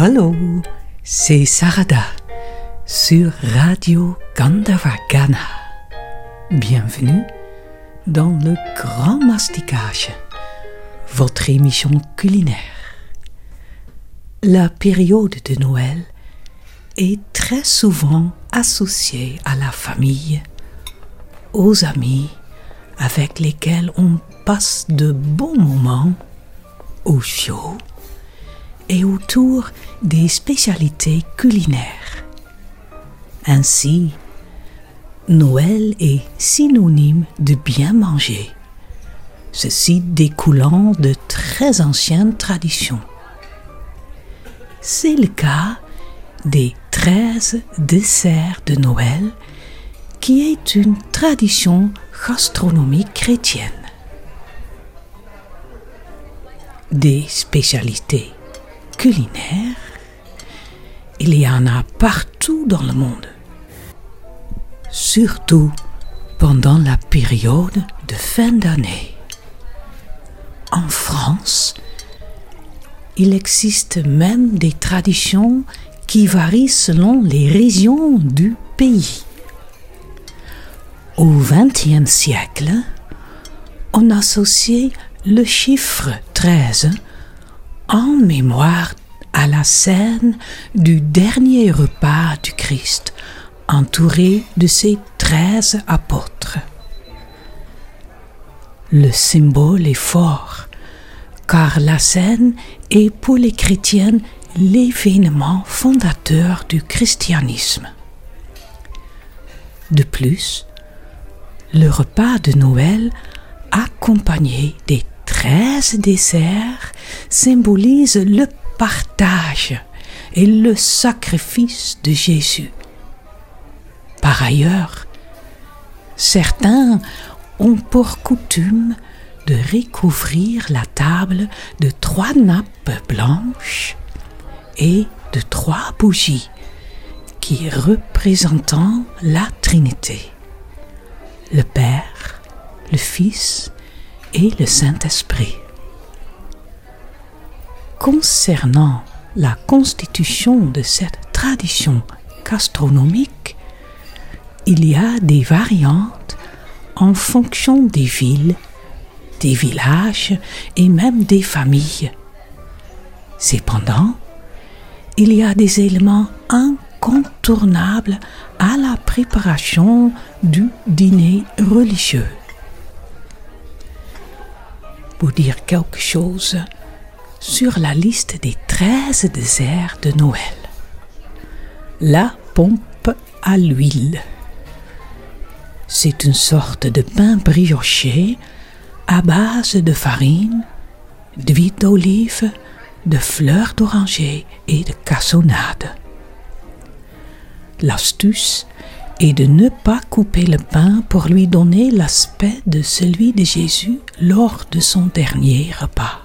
Hallo, c'est Sarada sur Radio Gandavagana. Bienvenue dans le Grand Masticage, votre émission culinaire. La période de Noël est très souvent associée à la famille, aux amis avec lesquels on passe de bons moments au chaud et autour des spécialités culinaires. Ainsi, Noël est synonyme de bien manger, ceci découlant de très anciennes traditions. C'est le cas des 13 desserts de Noël qui est une tradition gastronomique chrétienne. Des spécialités culinaires, il y en a partout dans le monde, surtout pendant la période de fin d'année. En France, il existe même des traditions qui varient selon les régions du pays. Au XXe siècle, on associait le chiffre 13 en mémoire à la scène du dernier repas du Christ, entouré de ses treize apôtres. Le symbole est fort, car la scène est pour les chrétiens l'événement fondateur du christianisme. De plus, le repas de Noël accompagné des treize desserts symbolise le partage et le sacrifice de Jésus. Par ailleurs, certains ont pour coutume de recouvrir la table de trois nappes blanches et de trois bougies qui représentant la Trinité, le Père, le Fils et le Saint-Esprit. Concernant la constitution de cette tradition gastronomique, il y a des variantes en fonction des villes, des villages et même des familles. Cependant, il y a des éléments incontournables à la préparation du dîner religieux dire quelque chose sur la liste des 13 desserts de Noël. La pompe à l'huile. C'est une sorte de pain brioché à base de farine, d'huile d'olive, de fleurs d'oranger et de cassonade. L'astuce et de ne pas couper le pain pour lui donner l'aspect de celui de Jésus lors de son dernier repas.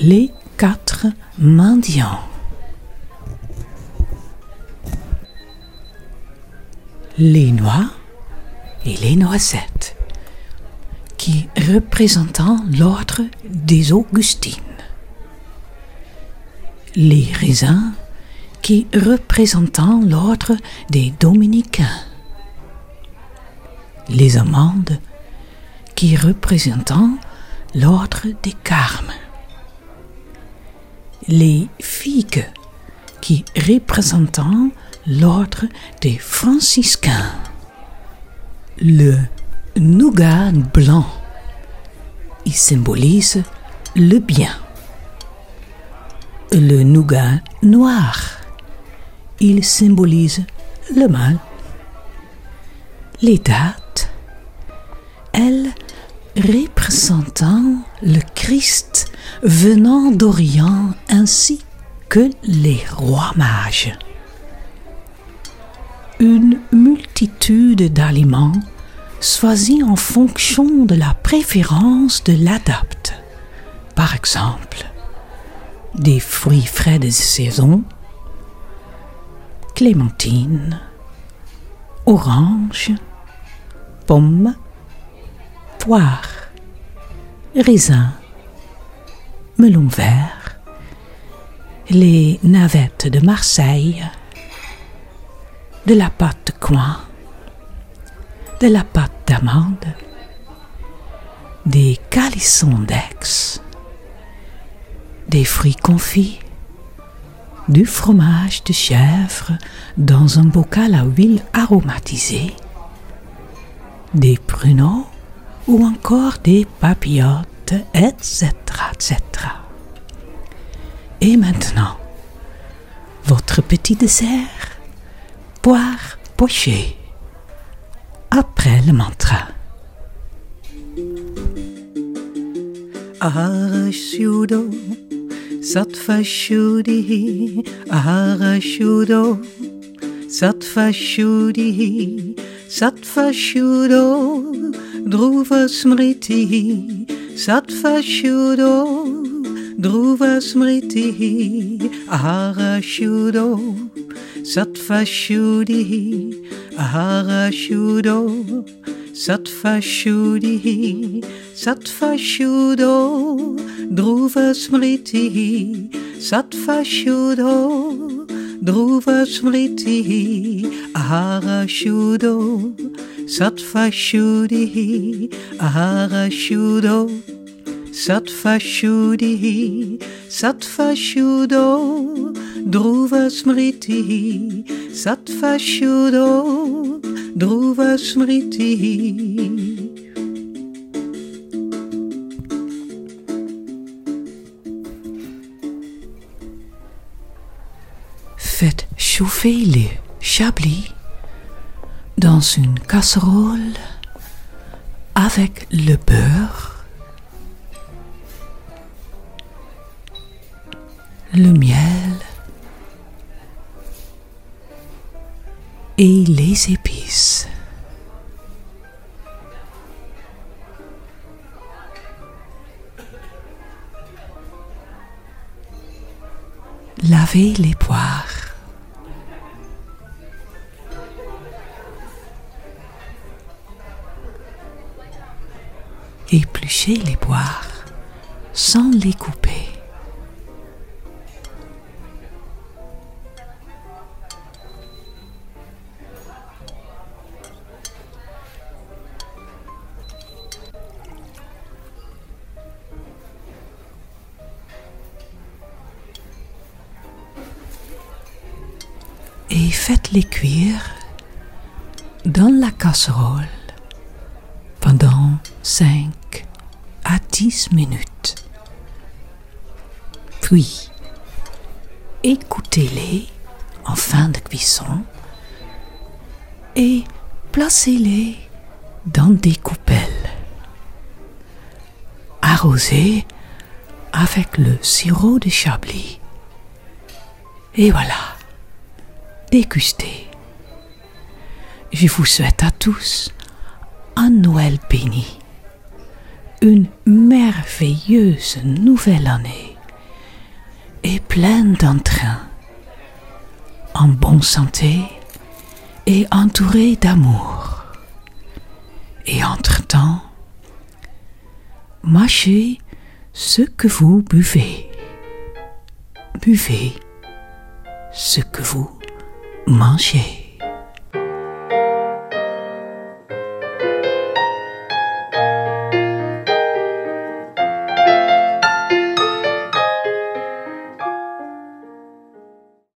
Les quatre mendiants. Les noix et les noisettes, qui représentant l'ordre des Augustines. Les raisins qui représentant l'ordre des dominicains. Les amandes qui représentant l'ordre des carmes. Les figues qui représentant l'ordre des franciscains. Le nougat blanc, il symbolise le bien. Le nougat noir, il symbolise le mal. Les dates, elles représentant le Christ venant d'Orient ainsi que les rois mages. Une multitude d'aliments choisis en fonction de la préférence de l'adapte. Par exemple, des fruits frais de saison, clémentine, orange, pomme, poire, raisin, melon vert. Les navettes de Marseille, de la pâte coin, de la pâte d'amande, des calissons d'Aix, des fruits confits, du fromage de chèvre dans un bocal à huile aromatisée, des pruneaux ou encore des papillotes, etc., etc. Et maintenant, votre petit dessert, poire pochée, après le mantra. Sattva-shuddhihi ahara-shuddho Sattva-shuddhihi sattva-shuddho dhruva-smritihi sattva-shuddho Dhruva-smritihi ahara-shuddho Sattva-shuddhihi ahara-shuddho Sattva Shuddhihi, Sattva shudho, Dhruva Smritihi, Sattva shudho, Dhruva Smritihi, Ahara Shuddho, Sattva Shuddhihi, Ahara Shuddho, Sattva Shuddhihi, Sattva Shuddho, Dhruva Smritihi, Sattva shudho. Sattva-shudo, Dhruva-smriti. Faites chauffer le chablis dans une casserole avec le beurre, le miel et les épices. Lavez les poires. Épluchez les poires sans les couper. Et faites-les cuire dans la casserole pendant 5 à 10 minutes. Puis, écoutez-les en fin de cuisson et placez-les dans des coupelles. Arrosez avec le sirop de chablis. Et voilà déguster. Je vous souhaite à tous un Noël béni, une merveilleuse nouvelle année et pleine d'entrain, en bonne santé et entouré d'amour. Et entre-temps, mâchez ce que vous buvez. Buvez ce que vous 毛细。